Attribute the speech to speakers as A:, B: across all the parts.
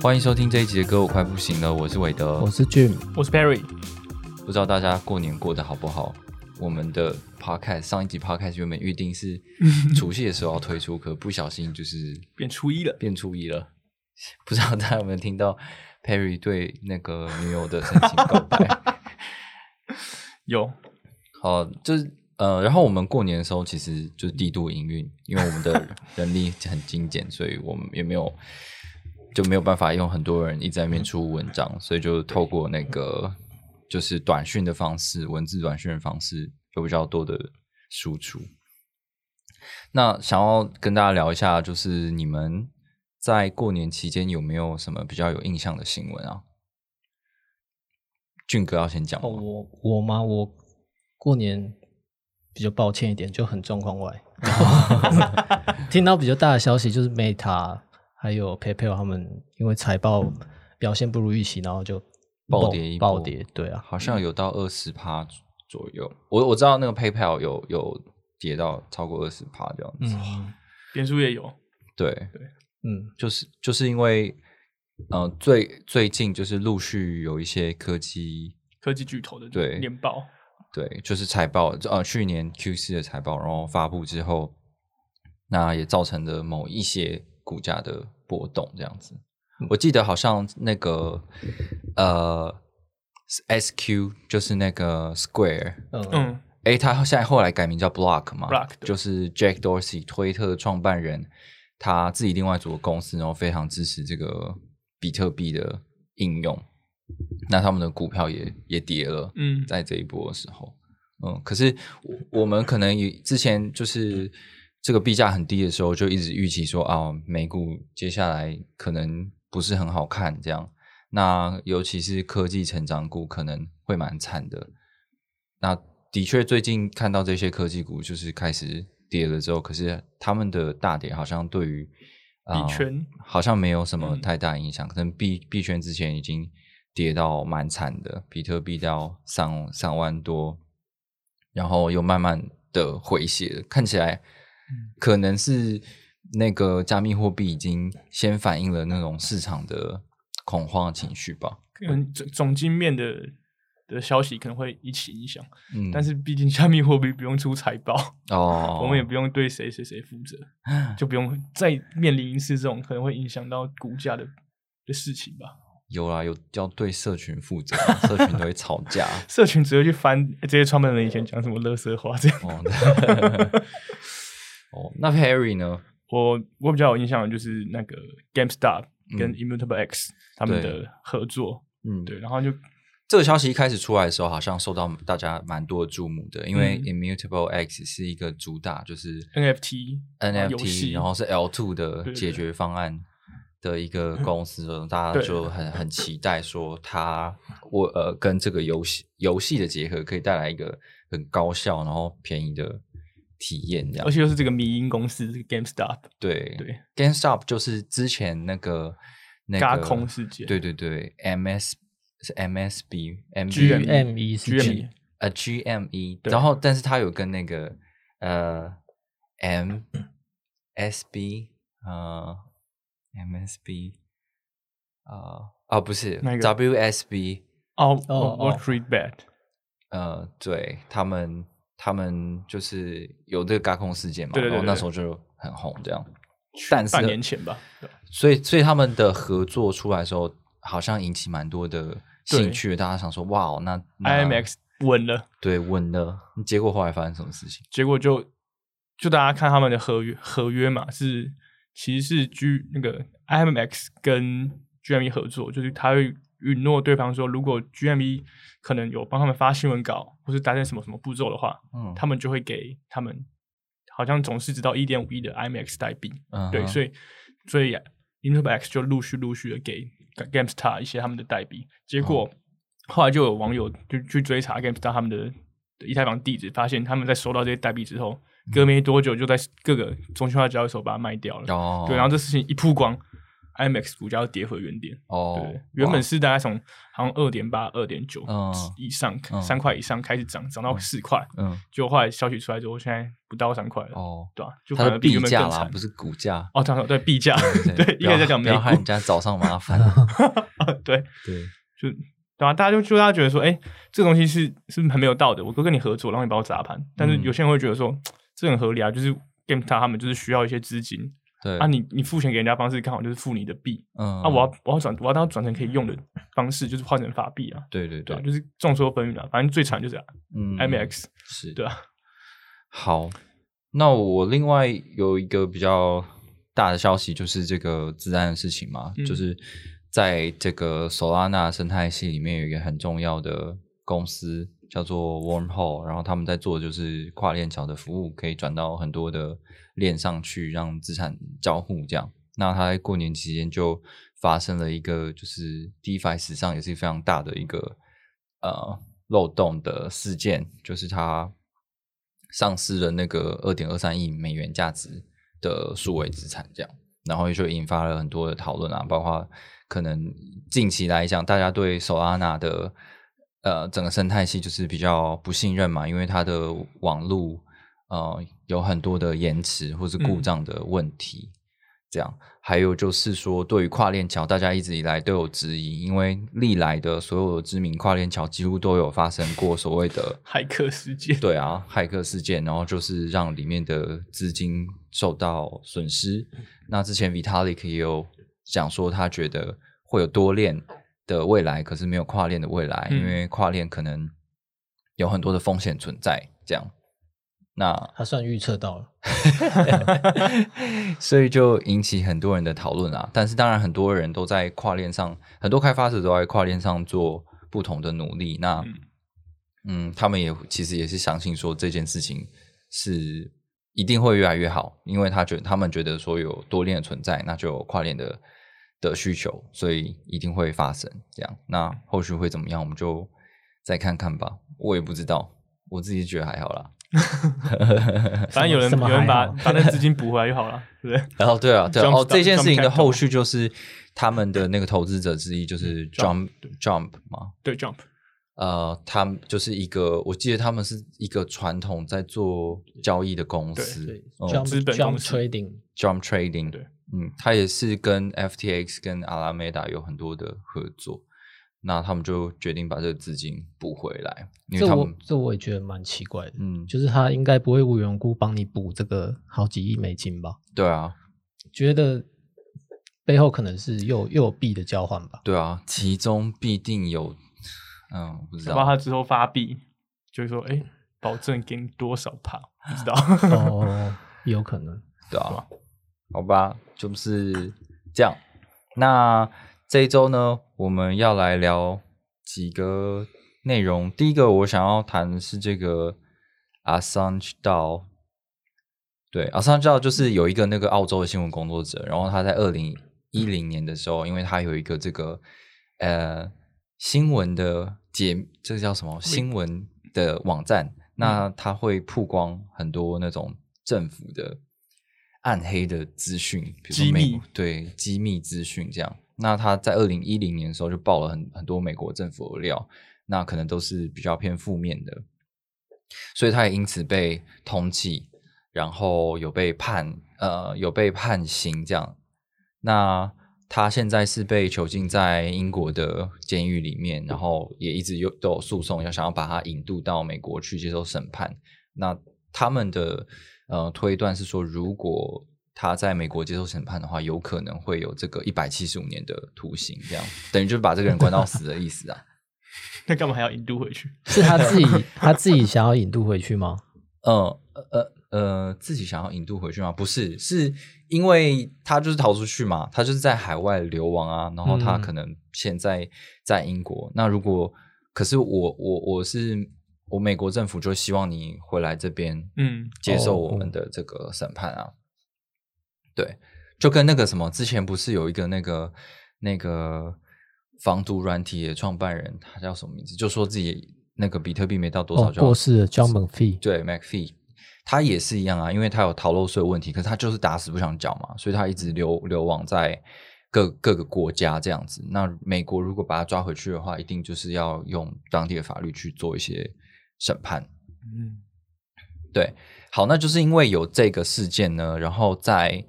A: 欢迎收听这一集的歌，我快不行了。我是韦德，
B: 我是 Jim，
C: 我是 Perry。
A: 不知道大家过年过得好不好？我们的 Podcast 上一集 Podcast 原本预定是除夕的时候要推出，可不小心就是
C: 变初一了，
A: 变初一了。不知道大家有没有听到 Perry 对那个女友的深情告白？
C: 有，
A: 好，就是呃，然后我们过年的时候其实就是低度营运，因为我们的人力很精简，所以我们也没有就没有办法用很多人一直在那边出文章，所以就透过那个就是短讯的方式，文字短讯的方式有比较多的输出。那想要跟大家聊一下，就是你们在过年期间有没有什么比较有印象的新闻啊？俊哥要先讲
B: 哦，我我吗？我过年比较抱歉一点，就很状况外。听到比较大的消息，就是 Meta 还有 PayPal 他们因为财报表现不如预期，然后就
A: 暴跌一
B: 暴跌。对啊，
A: 好像有到二十趴左右。我我知道那个 PayPal 有有跌到超过二十趴这样子。
B: 嗯
C: 变数也有，
A: 对，
B: 嗯，
A: 就是就是因为呃最最近就是陆续有一些科技
C: 科技巨头的
A: 对
C: 年报，
A: 对，就是财报呃去年 Q 四的财报，然后发布之后，那也造成了某一些股价的波动这样子。我记得好像那个呃 SQ 就是那个 Square，
B: 嗯。
C: 嗯，
A: 诶，他现在后来改名叫 Block 嘛
C: Block，
A: 就是 Jack Dorsey 推特创办人，他自己另外组的公司，然后非常支持这个比特币的应用，那他们的股票也也跌了，
C: 嗯。
A: 在这一波的时候，嗯，可是我我们可能也之前就是这个币价很低的时候，就一直预期说啊，美股接下来可能不是很好看，这样，那尤其是科技成长股可能会蛮惨的，那的确，最近看到这些科技股就是开始跌了之后，可是他们的大跌好像对于呃
C: 币圈
A: 好像没有什么
C: 嗯。
A: 太大影响，可能币币圈之前已经跌到蛮惨的，比特币到三三万多，然后又慢慢的回血，看起来
C: 嗯
A: 可能是那个加密货币已经先反映了那种市场的恐慌情绪吧。
C: 嗯，总总经面的的消息可能会一起影响，
A: 嗯，
C: 但是毕竟加密货币不用出财报，
A: 哦，
C: 我们也不用对谁谁谁负责，就不用再面临一次这种可能会影响到股价的的事情吧。
A: 有啦，有要对社群负责，社群都会吵架。
C: 社群只会去翻这些创办人以前讲什么垃圾话这样。
A: 哦，哦，那 Harry 呢？
C: 我我比较有印象的就是那个 GameStop 跟
A: 嗯。
C: Immutable X 他们的合作，
A: 嗯，
C: 对，然后就
A: 这个消息一开始出来的时候，好像受到大家蛮多的注目的，因为
C: 嗯。
A: Immutable X 是一个主打就是
C: NFT
A: NFT，然后是 L two 的
C: 对对
A: 解决方案的一个公司，大家就很很期待说它我呃跟这个游戏游戏的结合，可以带来一个很高效然后便宜的体验，这样。
C: 而。且又是这个迷因公司这个 GameStop，
A: 对
C: 对
A: ，GameStop 就是之前那个那个
C: 空事件。
A: 对对对，MS 是 MSB M
C: GME
B: GME 是
C: GME
A: 呃 GME，然后但是它有跟那个呃 MSB 呃 MSB 啊啊不是
C: 哪一个
A: WSB
C: 哦
B: 哦
C: Street Bet，
A: 呃对他们他们就是有这个嘎空事件嘛，
C: 对对对
A: 然后那时候就很红这样，但是
C: 半年前吧，对
A: 所以，所以他们的合作出来的时候，好像引起蛮多的兴趣。大家想说，哇，哦那那
C: IMX 稳了，
A: 对稳了。结果后来发生什么事情？
C: 结果就就大家看他们的合约合约嘛，是其实是 G 那个 IMX 跟 GME 合作，就是他会允诺对方说，如果 GME 可能有帮他们发新闻稿，或是达成什么什么步骤的话，
A: 嗯，
C: 他们就会给他们好像总是直到一点五亿的 IMAX 代币，对，所
A: 以
C: 以所以 Interbax 就陆续陆续的给 GameStar 一些他们的代币，结果后来就有网友就去追查 Gamestar 他们的以太坊地址，发现他们在收到这些代币之后，隔没多久就在各个中心化交易所把它卖掉了。
A: 哦，
C: 对，然后这事情一曝光，IMX 股价又跌回原点。
A: 哦
C: 对，，原本是大概从好像二点八、二点九
A: 嗯
C: 以上
A: 嗯，
C: 三块以上开始涨，涨到四块，
A: 嗯
C: 就后来消息出来之后，现在不到三块了，
A: 哦，
C: 对吧？就
A: 它的
C: 反而比原本更惨
A: 不。是股价。
C: 哦，对对，币价，对，一
A: 不要
C: 开始在讲美
A: 不要害人，家找上麻 烦。
C: 对，
A: 对，
C: 就对啊，大家就就大家觉得说，哎，这个东西是是很没有道德，我都跟你合作，然后你把我砸盘，但是
A: 嗯
C: 有些人会觉得说，这很合理啊，就是 GameStop 他们就是需要一些资金
A: 对。
C: 啊，你你付钱给人家方式刚好就是付你的币，
A: 嗯，
C: 啊，我要我要转我要当转成可以用的方式，就是换成法币啊，
A: 对对
C: 对。就是众说纷纭啊，反正最惨就是
A: 嗯
C: IMX，
A: 是
C: 对啊，
A: 好，那我另外有一个比较大的消息，就是这个自然的事情嘛，
C: 嗯。
A: 就是在这个 Solana 生态系里面有一个很重要的公司叫做 Wormhole，然后他们在做的就是跨链桥的服务，可以转到很多的链上去，让资产交互这样。那他在过年期间就发生了一个，就是 DeFi 史上也是非常大的一个呃漏洞的事件，就是它丧失了那个二点二三亿美元价值的数位资产，这样，然后就引发了很多的讨论啊，包括可能近期来讲，大家对 Solana 的呃整个生态系就是比较不信任嘛，因为它的网路呃有很多的延迟或是故障的问题。这样，还有就是说，对于跨链桥，大家一直以来都有质疑，因为历来的所有的知名跨链桥几乎都有发生过所谓的
C: 骇客事件，
A: 对啊，骇客事件，然后就是让里面的资金受到损失。那之前 Vitalik 也有讲说，他觉得会有多链的未来，可是没有跨链的未来，
C: 嗯
A: 因为跨链可能有很多的风险存在。这样，那
B: 他算预测到了，
A: 所以就引起很多人的讨论啊。但是当然，很多人都在跨链上，很多开发者都在跨链上做不同的努力。那
C: 嗯
A: 嗯，他们也其实也是相信说这件事情是一定会越来越好，因为他觉得他们觉得说有多链的存在，那就有跨链的的需求，所以一定会发生这样。那后续会怎么样，我们就再看看吧。我也不知道，我自己觉得还好啦。
C: 反正有人有人把把那资金补回来就好了，对不对？
A: 然后对啊，对啊哦，这件事情的后续就是他们的那个投资者之一就是 Jump Jump 嘛，
C: 对，Jump，
A: 呃，他们就是一个，我记得他们是一个传统在做交易的公司
B: 对
A: 嗯
B: ，Jump
C: 资本
B: Jump
C: 公司
B: Trading，
A: ，Jump Trading，
C: 对，
A: 嗯，他也是跟 FTX 跟 Alameda 有很多的合作，那他们就决定把这个资金补回来，因
B: 这我
A: 为他们，
B: 这我也觉得蛮奇怪的，
A: 嗯，
B: 就是他应该不会无缘无故帮你补这个好几亿美金吧？
A: 对啊，
B: 觉得背后可能是又又有币的交换吧？
A: 对啊，其中必定有，嗯，不知
C: 搞不好
A: 道，
C: 他之后发币，就是说，哎，保证给你多少帕，不知道。
B: 哦，有可能。
A: 对啊，好吧，就是这样。那这一周呢，我们要来聊几个内容。第一个，我想要谈的是这个 Assange 道。对，Assange 道就是有一个那个澳洲的新闻工作者，然后他在二零一零年的时候，因为他有一个这个呃新闻的解，这个叫什么新闻的网站，那他会曝光很多那种政府的暗黑的资讯，比如说
C: 机密
A: 对机密资讯这样。那他在二零一零年的时候就爆了很很多美国政府的料，那可能都是比较偏负面的，所以他也因此被通缉，然后有被判呃有被判刑这样。那他现在是被囚禁在英国的监狱里面，然后也一直有都有诉讼，要想要把他引渡到美国去接受审判。那他们的呃推断是说，如果他在美国接受审判的话，有可能会有这个一百七十五年的徒刑，这样等于就是把这个人关到死的意思啊。
C: 那干嘛还要引渡回去？
B: 是他自己 他自己想要引渡回去吗？
A: 嗯 呃呃呃，自己想要引渡回去吗？不是，是因为他就是逃出去嘛，他就是在海外流亡啊，然后他
B: 嗯
A: 可能现在在英国。那如果可是我我我是我美国政府就希望你回来这边，
C: 嗯，
A: 接受
B: 哦
A: 我们的这个审判啊。对，就跟那个什么，之前不是有一个那个那个防毒软体的创办人，他叫什么名字？就说自己那个比特币没到多少
B: 哦，
A: 就要
B: 过世了，John McPhee，
A: 对 McPhee，他也是一样啊，因为他有逃漏税问题，可是他就是打死不想缴嘛，所以他一直流流亡在各各个国家这样子。那美国如果把他抓回去的话，一定就是要用当地的法律去做一些审判。
C: 嗯，
A: 对，好，那就是因为有这个事件呢，然后在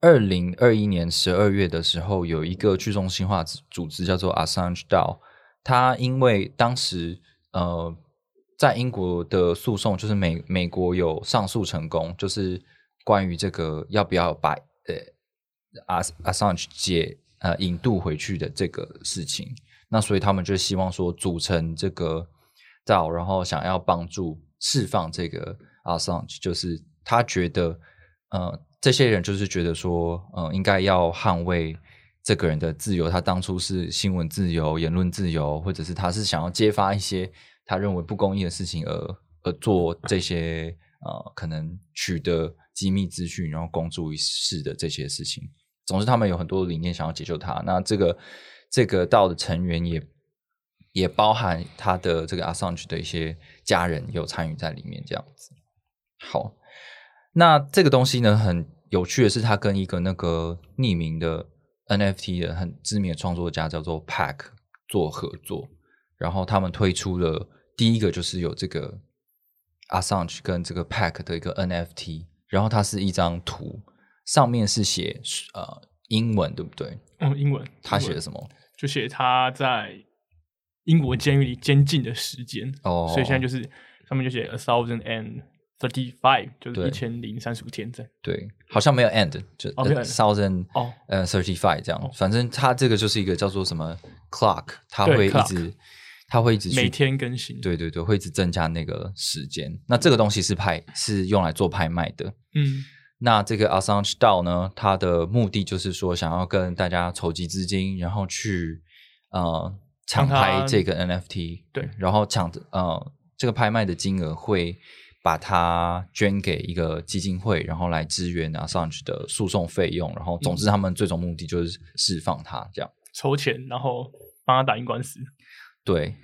A: 二零二一年十二月的时候，有一个去中心化组组织叫做 Assange DAO，它因为当时呃在英国的诉讼，就是美美国有上诉成功，就是关于这个要不要把呃 Ass Assange 解呃引渡回去的这个事情，那所以他们就希望说组成这个 DAO，然后想要帮助释放这个 Assange，就是他觉得呃这些人就是觉得说呃应该要捍卫这个人的自由，他当初是新闻自由、言论自由，或者是他是想要揭发一些他认为不公义的事情而而做这些呃可能取得机密资讯然后公诸于世的这些事情。总之，他们有很多理念想要解救他。那这个这个道的成员也也包含他的这个 Assange 的一些家人有参与在里面，这样子。好，那这个东西呢，很有趣的是，他跟一个那个匿名的 NFT 的很知名的创作家叫做 Pack 做合作，然后他们推出了第一个就是有这个 Assange 跟这个 Pack 的一个 NFT，然后它是一张图，上面是写呃英文，对不对？
C: 哦，英文，
A: 他写的什么？
C: 就写他在英国监狱里监禁的时间。
A: 哦。
C: 所以现在就是上面就写 a thousand and thirty five，就是一千零三十五天在。
A: 对，好像没有 end，就
C: 哦没有 end
A: thousand
C: 哦。
A: 呃 thirty five 这样，
C: 哦。
A: 反正它这个就是一个叫做什么 clock，它
C: 对
A: 会一直它会一直
C: 每天更新。
A: 对对对，会一直增加那个时间。那这个东西是拍是用来做拍卖的。
C: 嗯，
A: 那这个 Assange DAO 呢，它的目的就是说想要跟大家筹集资金，然后去呃抢拍这个 NFT，
C: 对
A: 然后抢的呃这个拍卖的金额会把它捐给一个基金会，然后来支援 Assange 的诉讼费用，然后总之他们最终目的就是释放他这样。
C: 筹钱，然后帮他打赢官司。
A: 对，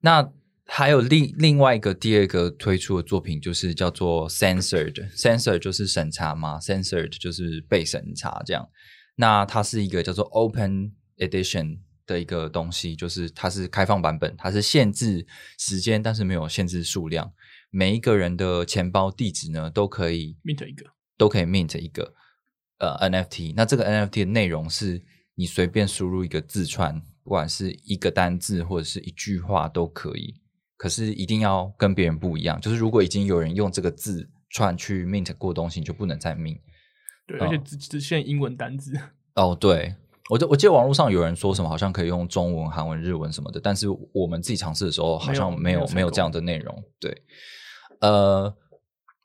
A: 那还有另另外一个第二个推出的作品，就是叫做 censored，censored 就是审查嘛，censored 就是被审查这样。那它是一个叫做 open edition 的一个东西，就是它是开放版本，它是限制时间，但是没有限制数量。每一个人的钱包地址呢，都可以
C: mint 一个，
A: 都可以 mint 一个呃 NFT。那这个 NFT 的内容是你随便输入一个字串，不管是一个单字或者是一句话都可以。可是一定要跟别人不一样，就是如果已经有人用这个字串去 mint 过东西，你就不能再 mint。
C: 对，
A: 哦
C: 而且只只限英文单字。
A: 哦，对，我就我记得网络上有人说什么，好像可以用中文、韩文、日文什么的，但是我们自己尝试的时候，好像没有
C: 没有
A: 这样的内容。对，呃，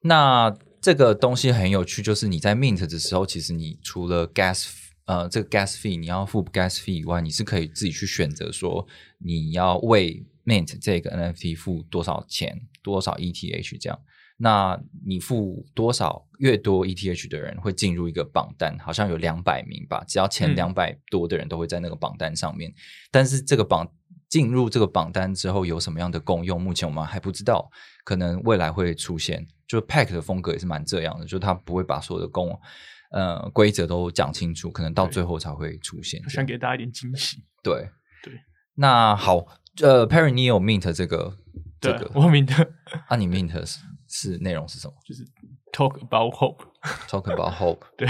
A: 那这个东西很有趣，就是你在 mint 的时候，其实你除了 gas 呃这个 gas fee 你要付 gas fee 以外，你是可以自己去选择说你要为 mint 这个 NFT 付多少钱，多少 ETH 这样。那你付多少越多 ETH 的人会进入一个榜单，好像有两百名吧，只要前
C: 嗯
A: 两百多的人都会在那个榜单上面。但是这个榜进入这个榜单之后有什么样的功用，目前我们还不知道，可能未来会出现。就 Pack 的风格也是蛮这样的，就他不会把所有的功呃规则都讲清楚，可能到最后才会出现。
C: 想给大家一点惊喜。
A: 对
C: 对，
A: 那好，呃，Perry，你有 Mint 这个这个，
C: 我 mint
A: 啊，你 Mint 是是内容是什么
C: 就是 talk about hope。？
A: Talk about hope。
C: 对，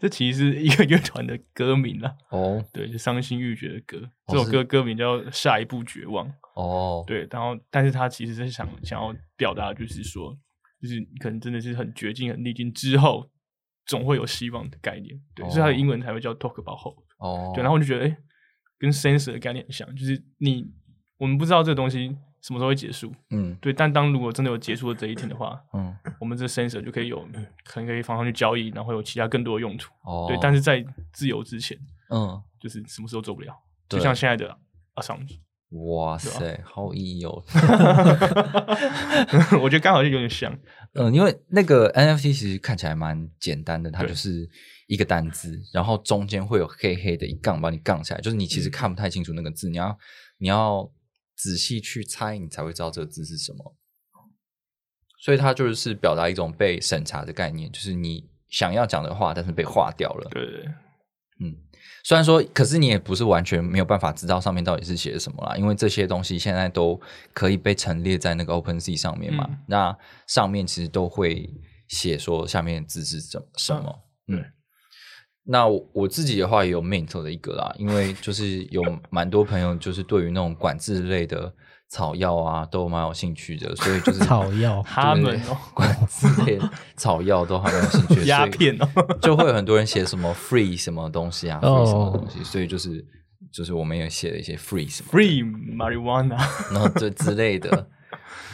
C: 这其实是一个乐团的歌名啦。
A: 哦
C: 对，就伤心欲绝的歌。这首歌歌名叫《下一步绝望》。
A: 哦，
C: 对，然后但是他其实是想想要表达，就是说，就是你可能真的是很绝境、很逆境之后，总会有希望的概念。对，所以它的英文才会叫 talk about hope。
A: 哦，
C: 对，然后我就觉得，哎，跟 sense 的概念很像，就是你我们不知道这个东西什么时候会结束。
A: 嗯
C: 对，但当如果真的有结束的这一天的话，
A: 嗯
C: 我们这 sensor 就可以有可能可以放上去交易，然后有其他更多的用途。
A: 哦，
C: 对，但是在自由之前，
A: 嗯，
C: 就是什么时候做不了，就像现在的 Assange，
A: 哇塞，好有意义哦。
C: 我觉得刚好就有点像。
A: 嗯，因为那个 NFT 其实看起来蛮简单的，它就是一个单字，然后中间会有黑黑的一杠把你杠起来，就是你其实看不太清楚那个字，你要你要仔细去猜，你才会知道这个字是什么。所以它就是表达一种被审查的概念，就是你想要讲的话，但是被划掉了。
C: 对对对，
A: 嗯，虽然说，可是你也不是完全没有办法知道上面到底是写什么啦，因为这些东西现在都可以被陈列在那个 OpenSea 上面嘛。
C: 嗯
A: 那上面其实都会写说下面字是怎什么。
C: 嗯
A: 嗯，那我我自己的话也有 Mint 的一个啦，因为就是有蛮多朋友就是对于那种管制类的草药啊都蛮有兴趣的，所以就是
B: 草药
C: 他们哦，
A: 管制类草药都还蛮有兴趣的，
C: 鸦片哦，
A: 就会有很多人写什么 free 什么东西啊
B: 哦
A: ，free 什么东西，所以就是就是我们也写了一些 free 什么
C: free marijuana，
A: 然后这之类的，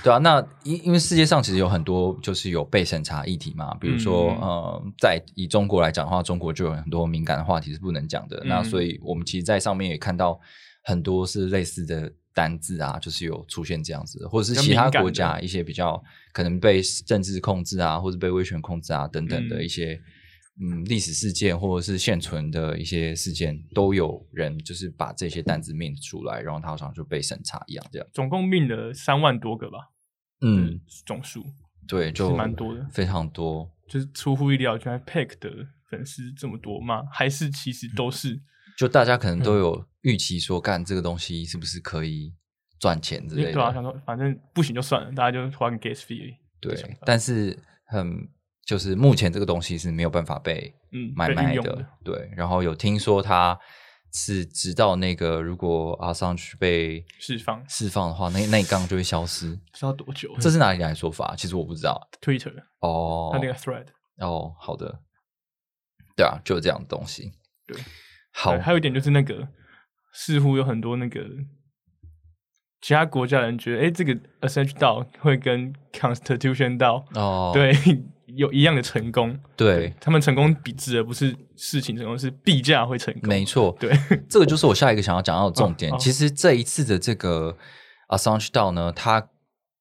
A: 对啊，那因因为世界上其实有很多就是有被审查议题嘛，比如说、
C: 嗯。
A: 呃，在以中国来讲的话，中国就有很多敏感的话题是不能讲的，那
C: 嗯。
A: 所以我们其实，在上面也看到很多是类似的单字啊，就是有出现这样子，或者是其他国家一些比较可能被政治控制啊，或者被威权控制啊等等的
C: 嗯。
A: 一些。嗯，历史事件或者是现存的一些事件，都有人就是把这些单子命出来，然后他好像就被审查一样，这样。
C: 总共命了三万多个吧，
A: 嗯，
C: 总数
A: 对，就
C: 是蛮多的
A: 非常多。
C: 就是出乎意料，居然 Pack 的粉丝这么多吗？还是其实都是
A: 就大家可能
C: 嗯
A: 都有预期说，干这个东西是不是可以赚钱之类的。
C: 对啊？想说反正不行就算了，大家就花个 gas fee 而已。
A: 对但是很就是目前这个东西是没有办法被买卖的。对，然后有听说他是直到那个如果阿桑去被
C: 释放
A: 释放的话，那那一杠就会消失。
C: 不知道多久。
A: 这是哪里来的说法？其实我不知道。
C: Twitter
A: 哦，
C: 他那个 thread，
A: 哦，好的，对啊，就这样的东西。
C: 对，
A: 好
C: 对，还有一点就是那个，似乎有很多那个其他国家人觉得，哎，这个 Ascension 道会跟 Constitution 道、
A: 哦，
C: 对有一样的成功。
A: 对，
C: 他们成功比指的不是事情成功，是币价会成功。
A: 没错，
C: 对，
A: 这个就是我下一个想要讲到的重点。其实这一次的这个 Assange 道呢，它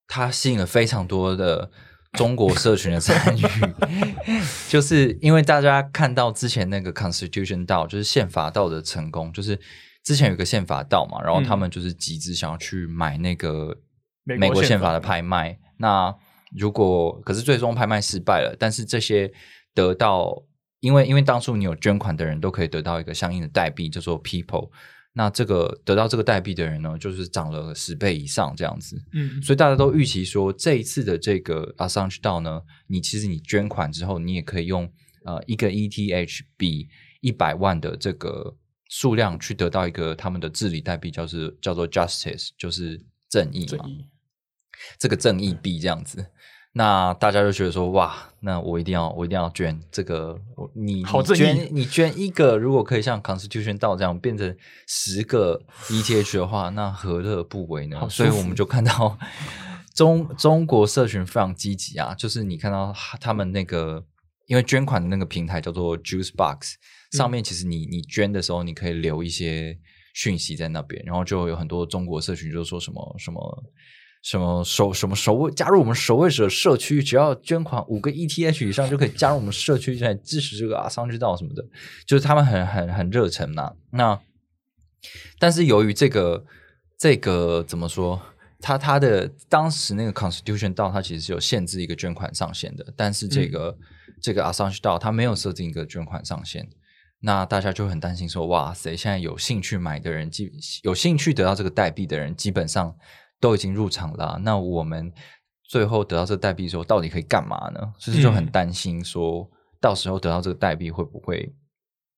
A: 它吸引了非常多的中国社群的参与，就是因为大家看到之前那个 Constitution 道，就是宪法道的成功，就是之前有个宪法道嘛，然后他们就是集资想要去买那个
C: 美国
A: 宪
C: 法
A: 的拍卖。那如果可是最终拍卖失败了，但是这些得到，因为因为当初你有捐款的人都可以得到一个相应的代币，叫做 People。那这个得到这个代币的人呢，就是涨了十倍以上这样子。
C: 嗯，
A: 所以大家都预期说，这一次的这个 Assange 道呢，你其实你捐款之后，你也可以用呃一个 ETH 比一百万的这个数量去得到一个他们的治理代币，叫是叫做 Justice，就是正义嘛。
C: 正义
A: 这个正义币这样子。那大家就觉得说，哇，那我一定要，我一定要捐这个。我你捐，你捐一个，如果可以像 Constitution 道这样变成十个 ETH 的话，那何乐不为呢所以我们就看到中中国社群非常积极啊，就是你看到他们那个，因为捐款的那个平台叫做 Juice Box，上面其实你你捐的时候，你可以留一些讯息在那边，然后就有很多中国社群就说什么什么。什么守什么守卫加入我们守卫者社区，只要捐款五个 ETH 以上就可以加入我们社区，来支持这个阿桑之道什么的，就是他们很很很热忱呐、那但是由于这个这个怎么说，他他的当时那个 Constitution 道，它其实是有限制一个捐款上限的，但是这个、这个 Assange 道，它没有设定一个捐款上限。那大家就很担心说，哇塞，现在有兴趣买的人，基有兴趣得到这个代币的人，基本上都已经入场了啊、那我们最后得到这个代币的时候，到底可以干嘛呢？所以就很
C: 嗯
A: 担心说，到时候得到这个代币会不会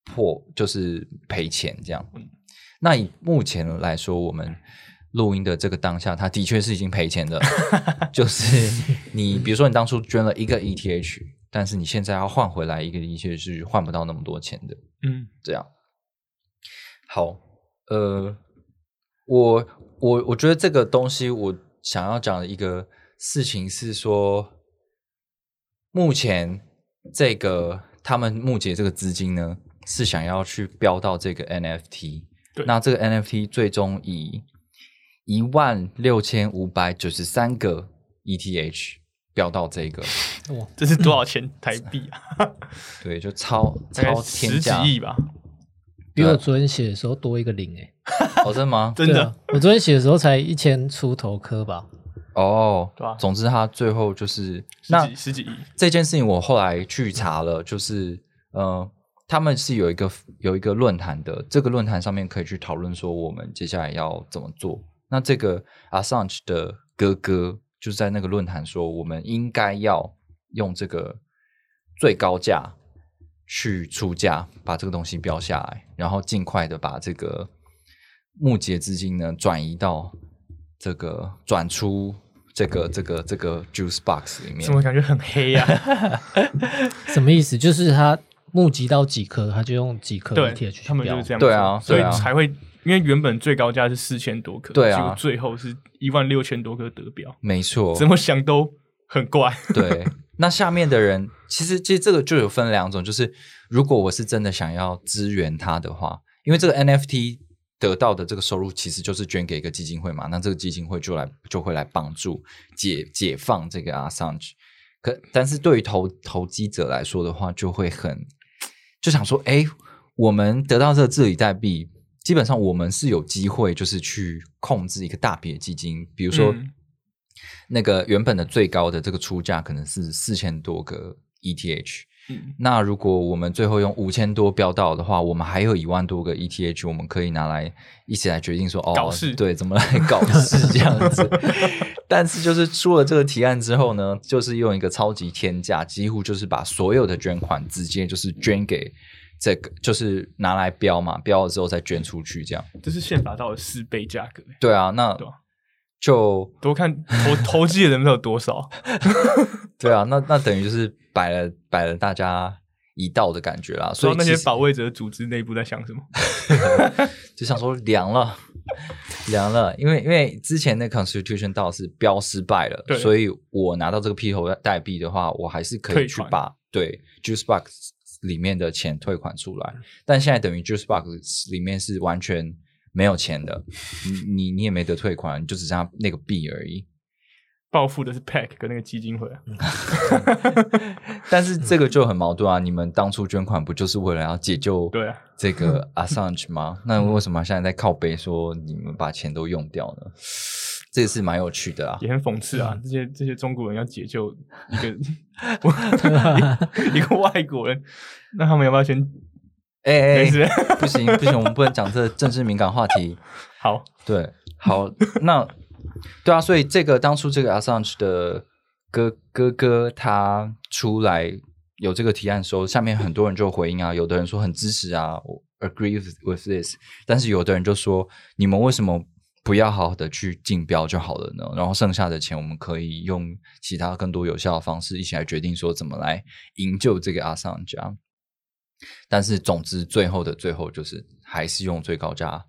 A: 破，就是赔钱这样。那以目前来说，我们录音的这个当下，它的确是已经赔钱的。就是你，比如说你当初捐了一个 ETH，但是你现在要换回来一个 ETH 是换不到那么多钱的。
C: 嗯，
A: 这样。好，呃，我我我觉得这个东西，我想要讲的一个事情是说，目前这个他们募集这个资金呢，是想要去标到这个 NFT。
C: 对
A: 那这个 NFT 最终以一万六千五百九十三个 ETH 标到这个，
B: 哇，
C: 这是多少钱台币啊？
A: 对，就超超天
C: 十几
A: 价
C: 亿吧，
B: 比我昨天写的时候多一个零哎、
A: 哦，真的吗？
C: 真的
B: 啊。我昨天写的时候才一千出头颗吧，
A: 哦，
C: 对啊
A: 总之他最后就是
C: 十
A: 那
C: 几十几亿，
A: 这件事情，我后来去查了，就是呃，他们是有一个有一个论坛的，这个论坛上面可以去讨论说我们接下来要怎么做。那这个 Assange 的哥哥就是在那个论坛说，我们应该要用这个最高价去出价，把这个东西标下来，然后尽快的把这个募集资金呢转移到这个转出这个这个这个 Juice Box 里面
C: 怎。么感觉很黑呀？
B: 什么意思？就是他募集到几颗，他就用几颗
C: 对
B: ETH 去
C: 他们就是这样
A: 对啊
C: 做所以才会，因为原本最高价是四千多颗，
A: 对啊
C: 结果最后是一万六千多颗得标，
A: 没错，
C: 怎么想都很怪。
A: 对，那下面的人其实其实这个就有分两种，就是如果我是真的想要支援他的话，因为这个 NFT 得到的这个收入其实就是捐给一个基金会嘛，那这个基金会就来就会来帮助解解放这个 Assange。可但是对于投投机者来说的话，就会很就想说，哎，我们得到这个治理代币，基本上我们是有机会，就是去控制一个大笔的基金，比如说。那个原本的最高的这个出价可能是四千多个 ETH，
C: 嗯，
A: 那如果我们最后用五千多标到的话，我们还有一万多个 ETH，我们可以拿来一起来决定说，哦，
C: 搞事
A: 对，怎么来搞事这样子。但是就是出了这个提案之后呢，就是用一个超级天价，几乎就是把所有的捐款直接就是捐给这个，就是拿来标嘛，标了之后再捐出去这样。
C: 这是宪法到了四倍价格，
A: 对啊，那就
C: 多看投投机的人有多少？
A: 对啊，那那等于就是摆了摆了大家一道的感觉啦，所
C: 所以那些保卫者组织内部在想什么？
A: 就想说凉了，凉了，因为因为之前那 Constitution 道是标失败了，所以我拿到这个披头代币的话，我还是可以去把对 Juice Box 里面的钱退款出来，但现在等于 Juice Box 里面是完全没有钱的，你你你也没得退款，你就只剩下那个币而已。
C: 报复的是 PAC 跟那个基金会啊，
A: 但是这个就很矛盾啊！你们当初捐款不就是为了要解救
C: 对啊
A: 这个 Assange 吗？那为什么现在在靠背说你们把钱都用掉呢？这也是蛮有趣的啊。
C: 也很讽刺啊！
A: 嗯
C: 这些这些中国人要解救一个 一个外国人，那他们要不要先
A: 哎哎、
C: 没事
A: 不行不行，我们不能讲这政治敏感话题。
C: 好？
A: 对，好，那对啊，所以这个当初这个 Assange 的哥哥哥他出来有这个提案的时候，下面很多人就回应啊，有的人说很支持啊我，agree with, with this，但是有的人就说你们为什么不要好好的去竞标就好了呢？然后剩下的钱我们可以用其他更多有效的方式一起来决定说怎么来营救这个 Assange 啊。但是总之最后的最后就是还是用最高价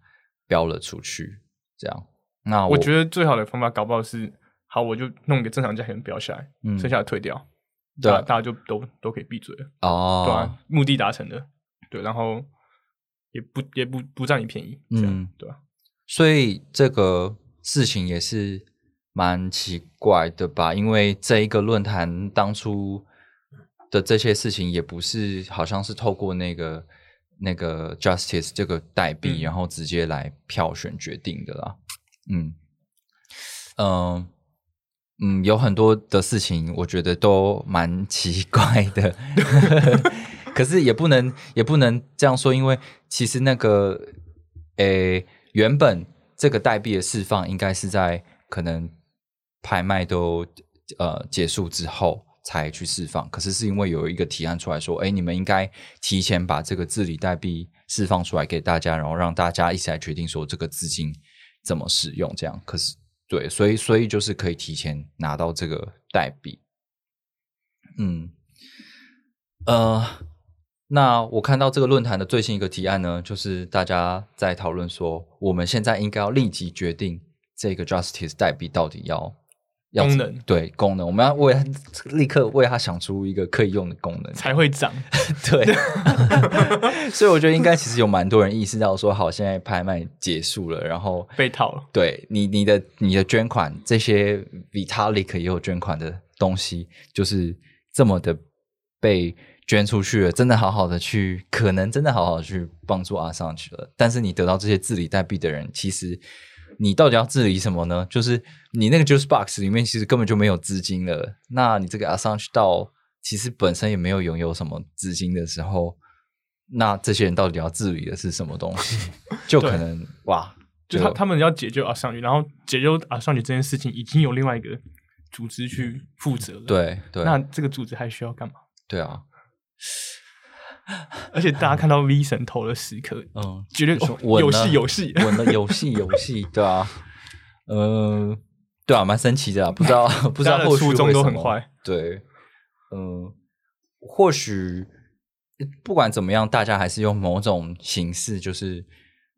A: 标了出去，这样。那
C: 我觉得最好的方法搞不好是，好，我就弄一个正常价钱标下来，
A: 嗯
C: 剩下的退掉，
A: 对啊
C: 大大家就都都可以闭嘴了，
A: 哦，
C: 对啊，目的达成了，对，然后也不也不不占你便宜，这样
A: 嗯
C: 对吧？
A: 所以这个事情也是蛮奇怪的吧？因为这一个论坛当初的这些事情，也不是好像是透过那个那个 Justice 这个代币，
C: 嗯
A: 然后直接来票选决定的啦。嗯嗯嗯，有很多的事情，我觉得都蛮奇怪的。可是也不能也不能这样说，因为其实那个诶，原本这个代币的释放应该是在可能拍卖都呃结束之后才去释放，可是是因为有一个提案出来说，哎，你们应该提前把这个治理代币释放出来给大家，然后让大家一起来决定说这个资金怎么使用，这样。可是对，所以所以就是可以提前拿到这个代币，嗯，呃。那我看到这个论坛的最新一个提案呢，就是大家在讨论说，我们现在应该要立即决定这个 Justice 代币到底要
C: 功能
A: 对功能，我们要为它立刻为它想出一个可以用的功能，
C: 才会涨。
A: 对，所以我觉得应该其实有蛮多人意识到说，好，现在拍卖结束了，然后
C: 被套了
A: 对你你的你的捐款，这些 Vitalik 也有捐款的东西，就是这么的被捐出去了，真的好好的去，可能真的好好的去帮助阿桑去了。但是你得到这些治理代币的人，其实你到底要治理什么呢？就是你那个 Juice Box 里面其实根本就没有资金了。那你这个阿桑去到其实本身也没有拥有什么资金的时候，那这些人到底要治理的是什么东西？就可能哇，
C: 就他他们要解救阿尚女，然后解救阿尚女这件事情已经有另外一个组织去负责了。，
A: 对对，
C: 那这个组织还需要干嘛？
A: 对啊，
C: 而且大家看到 V 神头的时刻，
A: 嗯，
C: 绝对
A: 说
C: 哦有戏有戏。
A: 稳了有戏有戏，对啊，呃，对啊，蛮神奇的啊，不知道 不知道后续会
C: 很坏，
A: 对，嗯、或许不管怎么样，大家还是用某种形式，就是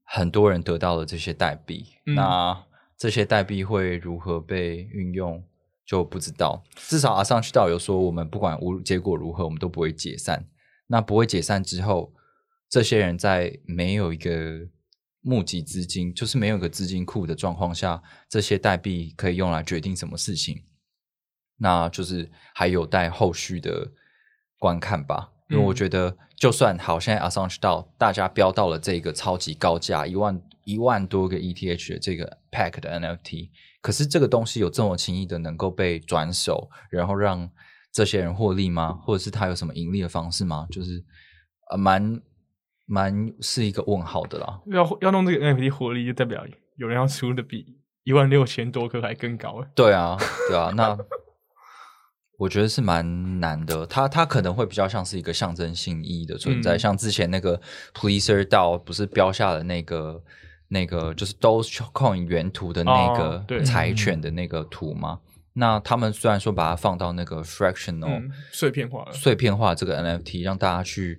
A: 很多人得到了这些代币，
C: 嗯
A: 那这些代币会如何被运用？就不知道，至少阿上去道有说，我们不管无结果如何，我们都不会解散。那不会解散之后，这些人在没有一个募集资金，就是没有一个资金库的状况下，这些代币可以用来决定什么事情，那就是还有待后续的观看吧。因为我
C: 嗯
A: 觉得，就算好，现在 Assange 到大家标到了这个超级高价一万一万多个 ETH 的这个 Pack 的 NFT，可是这个东西有这么轻易的能够被转手，然后让这些人获利吗？或者是他有什么盈利的方式吗？就是呃，蛮蛮是一个问号的啦。
C: 要要弄这个 NFT 获利，就代表有人要出的比一万六千多颗还更高哎。
A: 对啊，对啊，那我觉得是蛮难的。它它可能会比较像是一个象征性意义的存在，
C: 嗯
A: 像之前那个 Pleaser DAO 不是标下了那个那个就是 Dogecoin 原图的那个柴犬的那个图吗？那他们虽然说把它放到那个 fractional、
C: 嗯，碎片化。
A: 碎片化这个 NFT，让大家去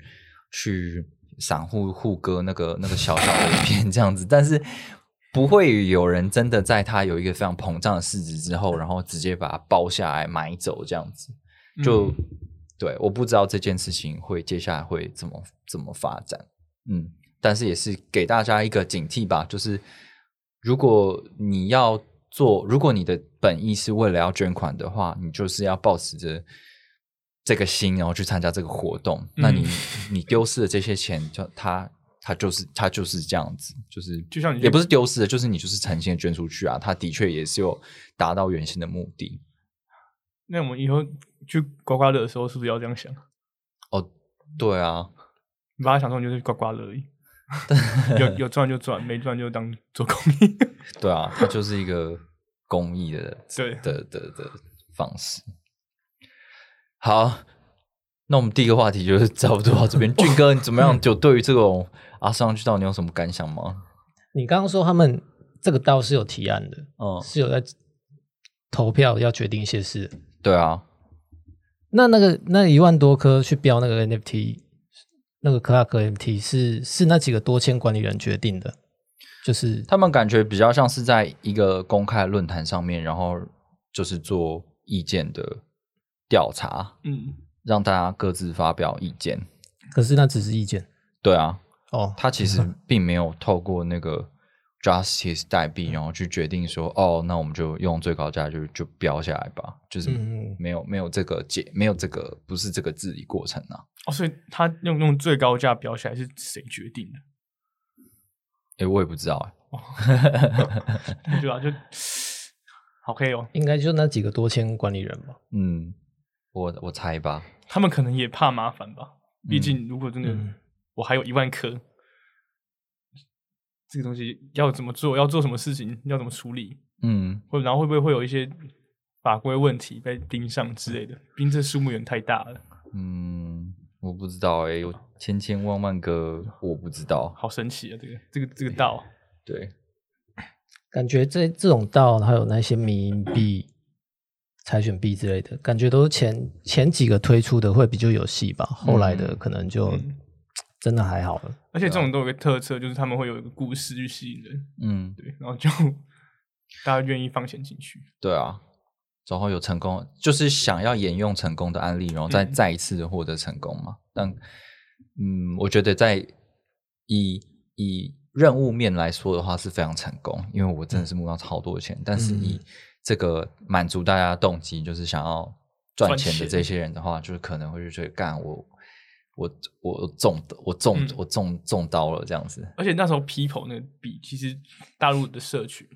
A: 去散户互割那个那个小小的一片这样子，但是不会有人真的在它有一个非常膨胀的市值之后，然后直接把它包下来买走这样子。就、
C: 嗯
A: 对，我不知道这件事情会接下来会怎么怎么发展，嗯，但是也是给大家一个警惕吧，就是如果你要做，如果你的本意是为了要捐款的话，你就是要保持着这个心，然后去参加这个活动。那你你丢失的这些钱，就他他就是他就是这样子，就是
C: 就像你
A: 也不是丢失的，就是你就是诚心的捐出去啊，他的确也是有达到原先的目的。
C: 那我们以后去刮刮乐的时候，是不是要这样想？
A: 哦，对啊，
C: 你把它想成就是刮刮乐而已，有有赚就赚，没赚就当做公益。
A: 对啊，它就是一个公益的
C: 对
A: 的的的方式。好，那我们第一个话题就是差不多到这边。俊哥，你怎么样？就对于这种阿上去到，你有什么感想吗？
B: 你刚刚说他们这个道是有提案的，
A: 嗯，
B: 是有在投票要决定一些事的。
A: 对啊，
B: 那那个那一万多颗去标那个 NFT，那个 Clark MT 是是那几个多签管理人决定的，就是
A: 他们感觉比较像是在一个公开论坛上面，然后就是做意见的调查，
C: 嗯，
A: 让大家各自发表意见。
B: 可是那只是意见
A: 对啊，
B: 哦。
A: 他其实 并没有透过那个 justice 代币，然后去决定说，哦，那我们就用最高价就就标下来吧，就是
B: 嗯
A: 没有没有这个解，没有这个不是这个治理过程啊。
C: 哦，所以他用用最高价标下来是谁决定的？
A: 诶，我也不知道诶，
C: 对啊，就 好 K 哦。
B: 应该就那几个多签管理人吧。
A: 嗯，我我猜吧，
C: 他们可能也怕麻烦吧，毕竟如果真的、
B: 嗯
C: 我还有一万颗，这个东西要怎么做，要做什么事情，要怎么处理，
A: 嗯，
C: 或然后会不会会有一些法规问题被盯上之类的？毕竟这数目有点太大了，
A: 嗯，我不知道诶，有千千万万个我不知道。
C: 好神奇啊！这个这个这个道，
A: 对，
B: 感觉这这种道还有那些迷因币、柴犬币之类的，感觉都是前前几个推出的会比较有戏吧，后来的可能就
C: 嗯
B: 真的还好了。
C: 而且这种都有个特色，就是他们会有一个故事去吸引人，
A: 嗯，
C: 对，然后就大家愿意放钱进去。
A: 对啊，然后有成功，就是想要沿用成功的案例，然后再、
C: 嗯
A: 再一次获得成功嘛。但嗯，我觉得在以以任务面来说的话是非常成功，因为我真的是募到超多钱。但是以这个满足大家的动机，就是想要赚
C: 赚钱
A: 钱的这些人的话，就是可能会去干我我我中我中、
C: 嗯。
A: 我中中刀了这样子。
C: 而且那时候 People 那个币，其实大陆的社群，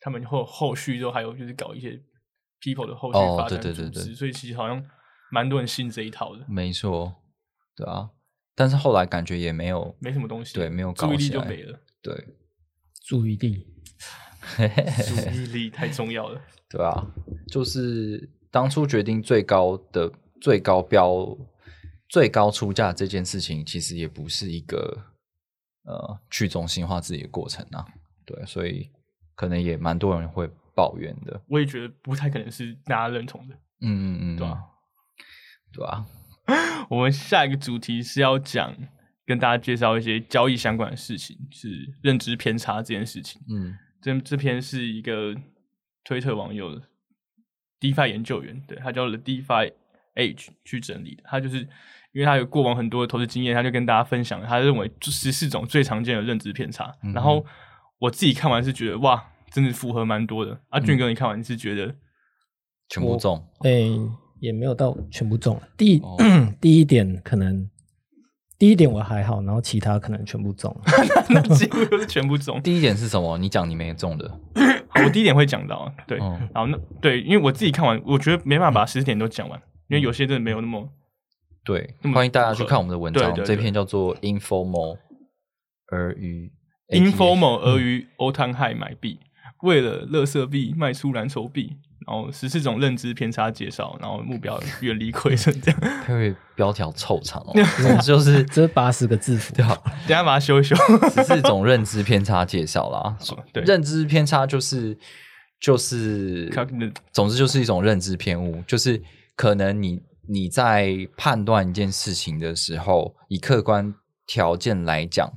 C: 他们后后续都还有就是搞一些 People 的后续
A: 哦
C: 发展
A: 对对对对。
C: 组织，所以其实好像蛮多人信这一套的，
A: 没错，对啊，但是后来感觉也没有
C: 没什么东西，
A: 对没有搞
C: 注意力
A: 起来
C: 就没了，
A: 对。
B: 注意力，
C: 注意力太重要了。
A: 对啊，就是当初决定最高的最高标最高出价这件事情，其实也不是一个呃去中心化自己的过程啊。对，所以可能也蛮多人会抱怨的。
C: 我也觉得不太可能是大家认同的。
A: 嗯嗯嗯，
C: 对啊，
A: 对啊，
C: 我们下一个主题是要讲跟大家介绍一些交易相关的事情，是认知偏差这件事情。
A: 嗯
C: 这这篇是一个推特网友 DeFi 研究员，对他叫了 DeFi Age 去整理的。他就是因为他有过往很多的投资经验，他就跟大家分享，他认为十四种最常见的认知偏差。
A: 嗯
C: 然后我自己看完是觉得哇，真的符合蛮多的。阿、俊哥，你看完是觉得
A: 全部中。
B: 诶、也没有到全部中。第、
A: 哦
B: 第一点可能第一点我还好，然后其他可能全部中。
C: 那几乎都是全部中。
A: 第一点是什么？你讲你没中的。
C: 我第一点会讲到，对，
A: 嗯
C: 然后那对，因为我自己看完，我觉得没办法把十四点都讲完，因为有些真的没有那么
A: 对欢迎大家去看我们的文章，
C: 对对对
A: 这篇叫做 “informal 而语
C: informal 而于欧汤害买币，为了乐色币卖出蓝筹币，然后十四种认知偏差介绍，然后目标远离 亏损，这样，
A: 佩瑞标条臭长哦，就是
B: 这八十个字符，
A: 对啊，
C: 等下把它修一修。
A: 十四种认知偏差介绍啦。
C: 对
A: 认知偏差就是就是，总之就是一种认知偏误，就是可能你你在判断一件事情的时候，以客观条件来讲，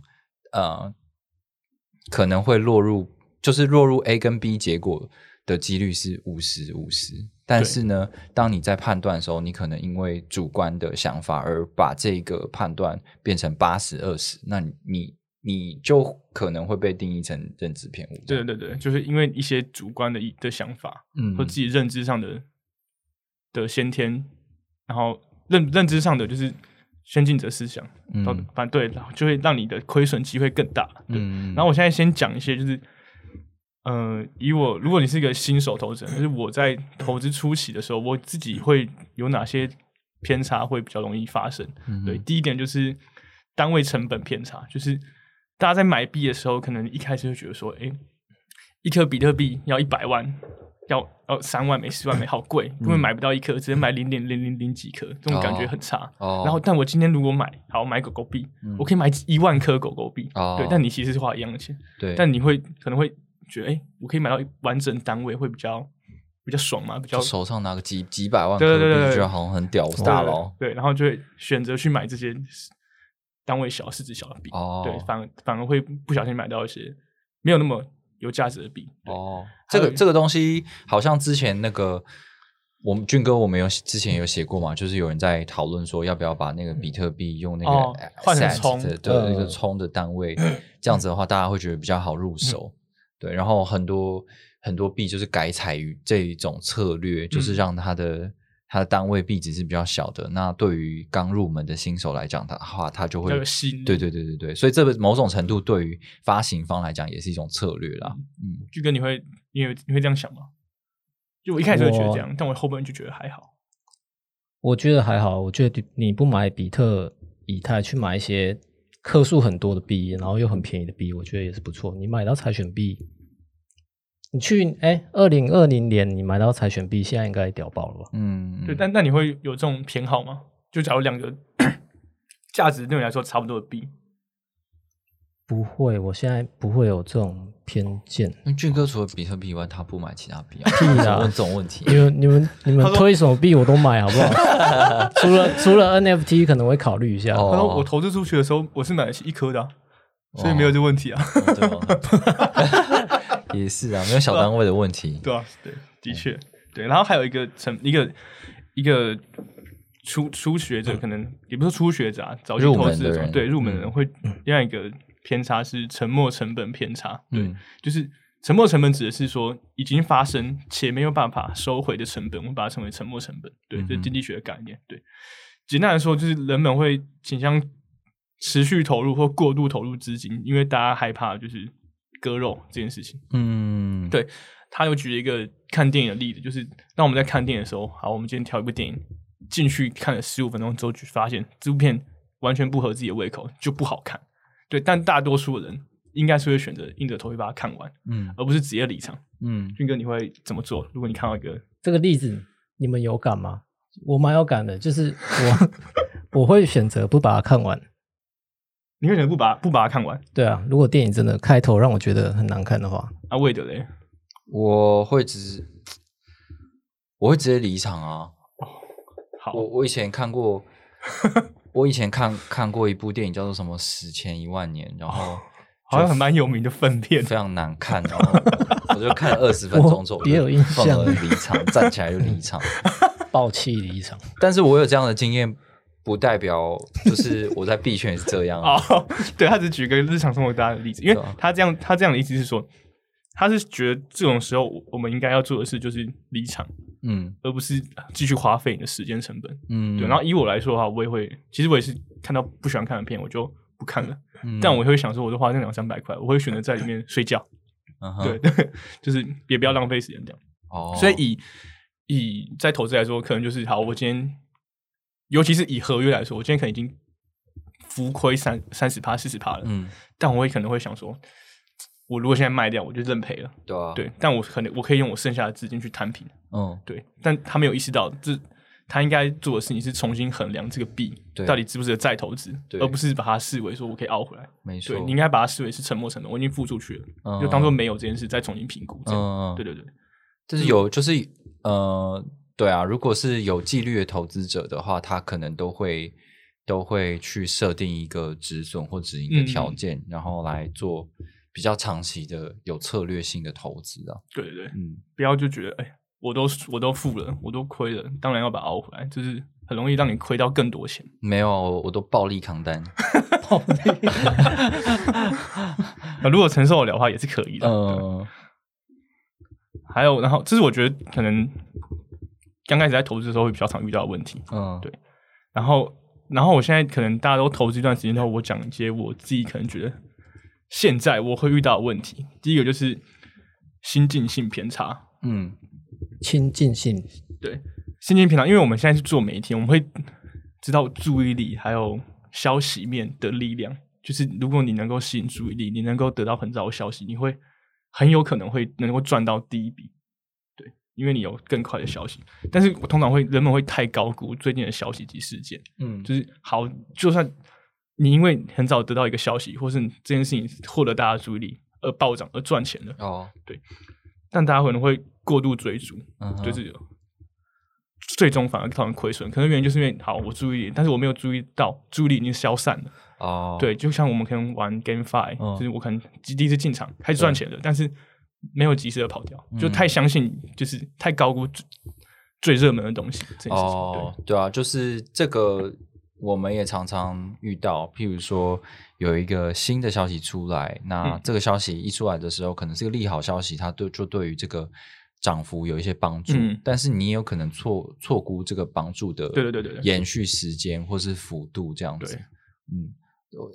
A: 呃，可能会落入就是落入 A 跟 B 结果的几率是五十五十，但是呢，当你在判断的时候，你可能因为主观的想法而把这个判断变成八十二十，那你你你就可能会被定义成认知偏误。
C: 对对对对，就是因为一些主观的一的想法，
A: 嗯
C: 或自己认知上的的先天，然后认认知上的就是先进者思想，
A: 嗯
C: 反对，然后就会让你的亏损机会更大。对，
A: 嗯，
C: 然后我现在先讲一些，就是，呃，以我如果你是一个新手投资人，就是我在投资初期的时候，我自己会有哪些偏差会比较容易发生？
A: 嗯
C: 对，第一点就是单位成本偏差，就是大家在买币的时候，可能一开始就觉得说，诶，一颗比特币要一百万。要要三万枚、四万枚，好贵，根本买不到一颗，只能买零点零零零几颗，这种感觉很差。
A: 哦
C: 然后，但我今天如果买，好买狗狗币，
A: 嗯
C: 我可以买一万颗狗狗币，
A: 哦
C: 对，但你其实是花一样的钱，
A: 对，
C: 但你会可能会觉得，哎、我可以买到完整单位，会比较比较爽嘛，比较
A: 手上拿个几几百万颗币，
C: 对对对对
A: 觉得好像很屌，大佬。
C: 对，然后就会选择去买这些单位小、市值小的币，
A: 哦
C: 对，反而反而会不小心买到一些没有那么有价值的币，
A: 哦，这个这个东西好像之前那个我们俊哥我们有之前有写过嘛，就是有人在讨论说要不要把那个比特币用那个
C: 哦换成
A: asset
C: 冲
A: 的对
B: 呃
A: 那个冲的单位，这样子的话大家会觉得比较好入手。对，然后很多很多币就是改采于这一种策略，就是
C: 嗯
A: 让它的。它的单位币值是比较小的，那对于刚入门的新手来讲的话，它就会对对对对对，所以这个某种程度对于发行方来讲也是一种策略啦。嗯，
C: 就跟你会你会你会这样想吗？就我一开始会觉得
B: 我
C: 这样，但我后面就觉得还好。
B: 我觉得还好。我觉得你不买比特、以太，去买一些克数很多的币，然后又很便宜的币，我觉得也是不错。你买到柴犬币，你去哎，二零二零年你买到柴犬币，现在应该屌爆了吧？
A: 嗯，
C: 对，但那你会有这种偏好吗？就假如两个 价值对你来说差不多的币，
B: 不会，我现在不会有这种偏见。
A: 因为俊哥除了比特币以外，他不买其他币啊。
B: 屁啦
A: 怎么问这种问题
B: 你，们、你们、你们推什么币我都买，好不好？除了除了 NFT 可能会考虑一下。
A: 哦
C: 他说我投资出去的时候，我是买得起一颗的啊、所以没有这问题啊，
A: 哦？也是啊，没有小单位的问题。
C: 对啊，对，的确，对。然后还有一个成一个一个初初学者，可能也不是初学者啊，早期投资
A: 门的人
C: 对入门的人
A: 嗯
C: 会另外一个偏差是沉没成本偏差，对，
A: 嗯
C: 就是沉没成本指的是说已经发生且没有办法收回的成本，我们把它称为沉没成本。对，这经济学的概念。对，简单来说就是人们会倾向持续投入或过度投入资金，因为大家害怕就是割肉这件事情。
A: 嗯，
C: 对他又举了一个看电影的例子，就是当我们在看电影的时候，好，我们今天挑一部电影进去看了十五分钟之后，就发现这部片完全不合自己的胃口，就不好看。对，但大多数的人应该是会选择硬着头皮把它看完，
A: 嗯
C: 而不是直接离场。
A: 嗯
C: 俊哥，你会怎么做？如果你看到一个
B: 这个例子你们有感吗？我蛮有感的，就是我 我会选择不把它看完。
C: 你会选择不把不把它看完
B: 对啊，如果电影真的开头让我觉得很难看的话，
C: 啊？为的嘞，
A: 我会只我会直接离场啊。
C: 好
A: 我我以前看过，我以前看看过一部电影叫做什么《史前一万年》，然后
C: 好像很蛮有名的粪片
A: 非常难看，然后我就看了二十分钟之后，
B: 我也有印象
A: 愤而离场，站起来就离场。
B: 爆气离场。
A: 但是我有这样的经验，不代表就是我在币圈也是这样啊。
C: 哦，对他只举个日常生活大家的例子，因为他这样他这样的意思是说，他是觉得这种时候我我们应该要做的事就是离场，
A: 嗯
C: 而不是继续花费你的时间成本。
A: 嗯，
C: 对，然后以我来说的话，我也会，其实我也是看到不喜欢看的片，我就不看了。
A: 嗯
C: 但我会想说，我就花那两三百块，我会选择在里面睡觉。
A: 嗯
C: 对，对，就是也不要浪费时间这样。
A: 哦，
C: 所以以以在投资来说，可能就是好，我今天，尤其是以合约来说，我今天可能已经浮亏三三十趴、四十趴了，
A: 嗯，
C: 但我也可能会想说，我如果现在卖掉，我就认赔了。
A: 对啊，
C: 对，但我可能我可以用我剩下的资金去摊平。
A: 嗯。
C: 对，但他没有意识到，这他应该做的事情是重新衡量这个币到底值不值得再投资，而不是把它视为说我可以熬回来。
A: 没错，
C: 你应该把它视为是沉没成本，我已经付出去了，
A: 嗯。
C: 就当做没有这件事再重新评估。这样，
A: 嗯，
C: 对对对，
A: 就是有，就是呃，对啊，如果是有纪律的投资者的话，他可能都会都会去设定一个止损或止盈的条
C: 嗯
A: 件，然后来做比较长期的有策略性的投资啊。
C: 对对对，
A: 嗯，
C: 不要就觉得哎，我都我都付了，我都亏了，当然要把它熬回来，就是很容易让你亏到更多钱。
A: 没有，我我都暴力扛单。
C: 暴力，如果承受得了的话，也是可以的。还有，然后这是我觉得可能刚开始在投资的时候会比较常遇到的问题。
A: 嗯，
C: 对然后，然后我现在可能大家都投资一段时间之后，我讲一些我自己可能觉得现在我会遇到的问题。第一个就是心境性偏差，
A: 嗯
B: 亲近性，
C: 对，心境偏差，因为我们现在是做媒体，我们会知道注意力还有消息面的力量。就是如果你能够吸引注意力，你能够得到很早的消息，你会很有可能会能够赚到第一笔。对，因为你有更快的消息。但是我通常会人们会太高估最近的消息及事件。
A: 嗯
C: 就是好，就算你因为很早得到一个消息，或是这件事情获得大家注意力而暴涨而赚钱了，
A: 哦，对
C: 但大家可能会过度追逐，就是最终反而造成亏损。可能原因就是因为好，我注意力，但是我没有注意到注意力已经消散了。
A: 哦，
C: 对，就像我们可能玩 GameFi，、
A: 嗯
C: 就是我可能第一次进场开始赚钱了，但是没有及时的跑掉，就太相信，就是太高估最最热门的东西这件事情。
A: 哦，对啊，就是这个我们也常常遇到，譬如说有一个新的消息出来，那
C: 嗯。
A: 这个消息一出来的时候，可能是个利好消息，它对就对于这个涨幅有一些帮助，
C: 嗯。
A: 但是你也有可能错错估这个帮助的
C: 对对对对对。
A: 延续时间或是幅度这样子
C: 对，
A: 嗯，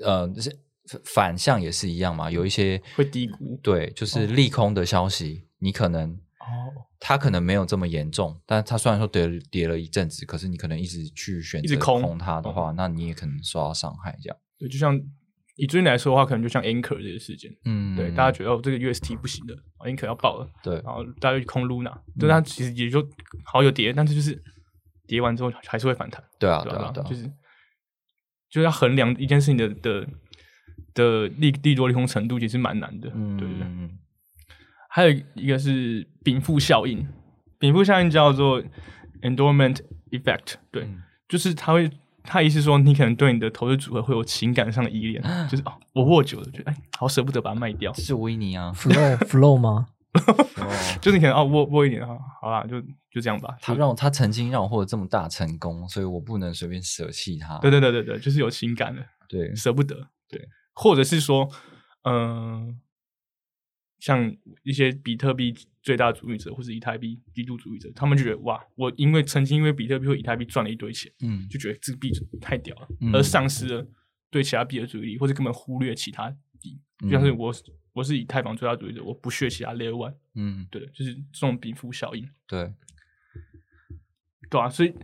A: 呃，是反向也是一样嘛，有一些
C: 会低估
A: 对，就是利空的消息，你可能
C: 哦，
A: 它可能没有这么严重，但它虽然说跌跌了一阵子，可是你可能一直去选择
C: 一直空
A: 空它的话，那你也可能受到伤害。这样，
C: 对，就像以最近来说的话，可能就像 Anchor 这些事件，
A: 嗯，
C: 对，大家觉得哦这个 UST 不行的哦，Anchor 要爆了，
A: 对
C: 然后大家就去空 Luna，对，
A: 嗯
C: 它其实也就好有跌，但是就是跌完之后还是会反弹，
A: 对啊，
C: 对
A: 对啊，对啊，
C: 就是就是要衡量一件事情的的的利利多利空程度，其实蛮难的，
A: 嗯，
C: 对对对。
A: 嗯
C: 还有一个是禀赋效应，禀赋效应叫做 endowment effect，对，
A: 嗯
C: 就是它会，它意思说你可能对你的投资组合会有情感上的依恋，就是哦，我握久了，觉得哎，好舍不得把它卖掉，
A: 这是维尼啊
B: ，flow flow 吗？
A: 哦
C: 就是你可能哦握握一点啊，好啦，就就这样吧。
A: 他让我他曾经让我获得这么大成功，所以我不能随便舍弃他。
C: 对对对对对，就是有情感的，
A: 对，
C: 舍不得，对，或者是说，嗯、像一些比特币最大主义者或是以太币极度主义者，他们就觉得哇，我因为曾经因为比特币或以太币赚了一堆钱，
A: 嗯
C: 就觉得这个币太屌了，
A: 嗯
C: 而丧失了对其他币的注意力，或者根本忽略其他币，就像是我我是以太坊最大主义者，我不屑其他 Layer One，
A: 嗯，
C: 对，就是这种禀赋效应。
A: 对，
C: 对啊，所以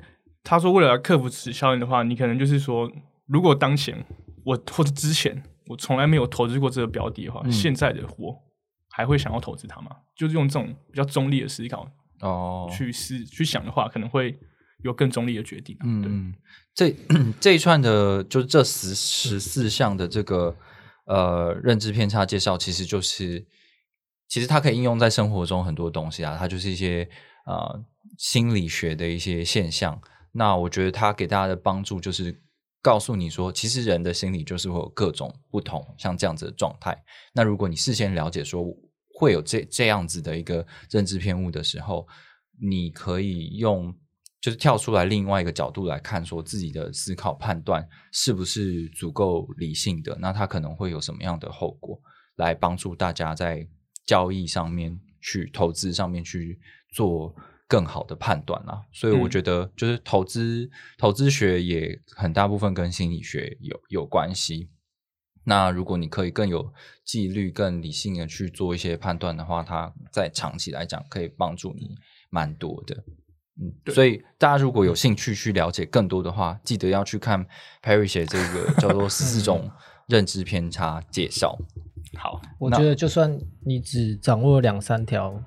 C: 他说，为了克服此效应的话，你可能就是说，如果当前我或者之前我从来没有投资过这个标的的话，
A: 嗯
C: 现在的我还会想要投资它吗？就是用这种比较中立的思考
A: 哦，
C: 去思、去想的话，可能会有更中立的决定、
A: 嗯，这这一串的，就是这十十四项的这个呃认知偏差介绍，其实就是其实它可以应用在生活中很多东西啊，它就是一些呃心理学的一些现象。那我觉得它给大家的帮助就是告诉你说，其实人的心理就是会有各种不同，像这样子的状态。那如果你事先了解说会有这这样子的一个认知偏误的时候，你可以用就是跳出来另外一个角度来看，说自己的思考判断是不是足够理性的，那它可能会有什么样的后果，来帮助大家在交易上面去投资上面去做更好的判断啦。所以我
C: 嗯
A: 觉得，就是投资、投资学也很大部分跟心理学有有关系。那如果你可以更有纪律、更理性的去做一些判断的话，它在长期来讲可以帮助你蛮多的。嗯，
C: 对
A: 所以大家如果有兴趣去了解更多的话，记得要去看 Perry 写这个叫做 十四种认知偏差介绍。
C: 好，
B: 我觉得就算你只掌握两三条，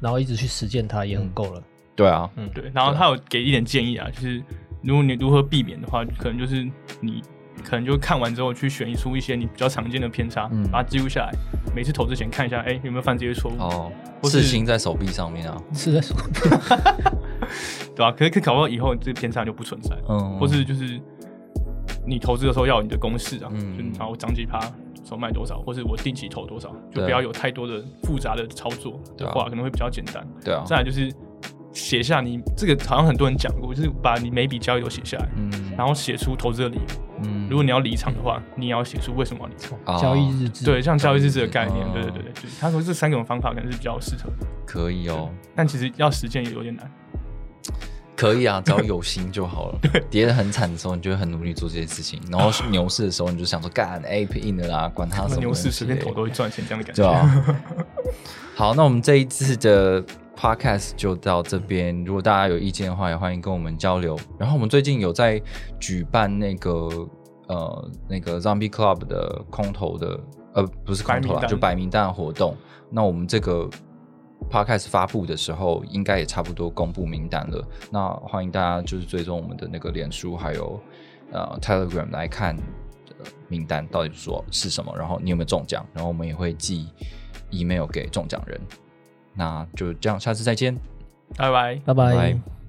B: 然后一直去实践它，也很够了。
A: 对啊，
B: 嗯，
C: 对，然后他有给一点建议啊，就是如果你如何避免的话，可能就是你可能就看完之后去选出一些你比较常见的偏差，
A: 嗯。
C: 把它记录下来，每次投之前看一下，哎，有没有犯这些错误，
A: 哦，
C: 或是
A: 刺青在手臂上面啊，
B: 是在说，
C: 对吧、可是可搞不好以后这个偏差就不存在，
A: 嗯，
C: 或是就是你投资的时候要有你的公式啊，
A: 嗯。
C: 就然后我涨几趴，手卖多少，或是我定期投多少，就
A: 对
C: 不要有太多的复杂的操作
A: 对啊。
C: 的话，可能会比较简单。
A: 对啊，
C: 再来就是写下你这个好像很多人讲过，就是把你每笔交易都写下来，
A: 嗯
C: 然后写出投资的理由。
A: 嗯，
C: 如果你要离场的话，你也要写出为什么要离场。
A: 啊
B: 交易日志，
C: 对，像交易日志的概念，
A: 嗯
C: 对对对对，就是他说这三种方法可能是比较适合的，
A: 可以哦，
C: 但其实要实践也有点难。
A: 可以啊，只要有心就好了。跌得很惨的时候，你就会很努力做这些事情，然后 牛市的时候，你就想说干 A P in 的啦，管他什么
C: 牛市随便投都会赚钱，这样的感觉。
A: 对啊。好，那我们这一次的 podcast 就到这边。如果大家有意见的话，也欢迎跟我们交流。然后我们最近有在举办那个呃那个 Zombie Club 的空投的呃不是空投啦，
C: 白
A: 就白名单的活动。那我们这个 podcast 发布的时候，应该也差不多公布名单了。那欢迎大家就是追踪我们的那个脸书还有呃 Telegram 来看。呃名单到底说是什么，然后你有没有中奖，然后我们也会寄 email 给中奖人。那就这样，下次再见，
C: 拜拜。
B: 拜
A: 拜
B: 拜
A: 拜。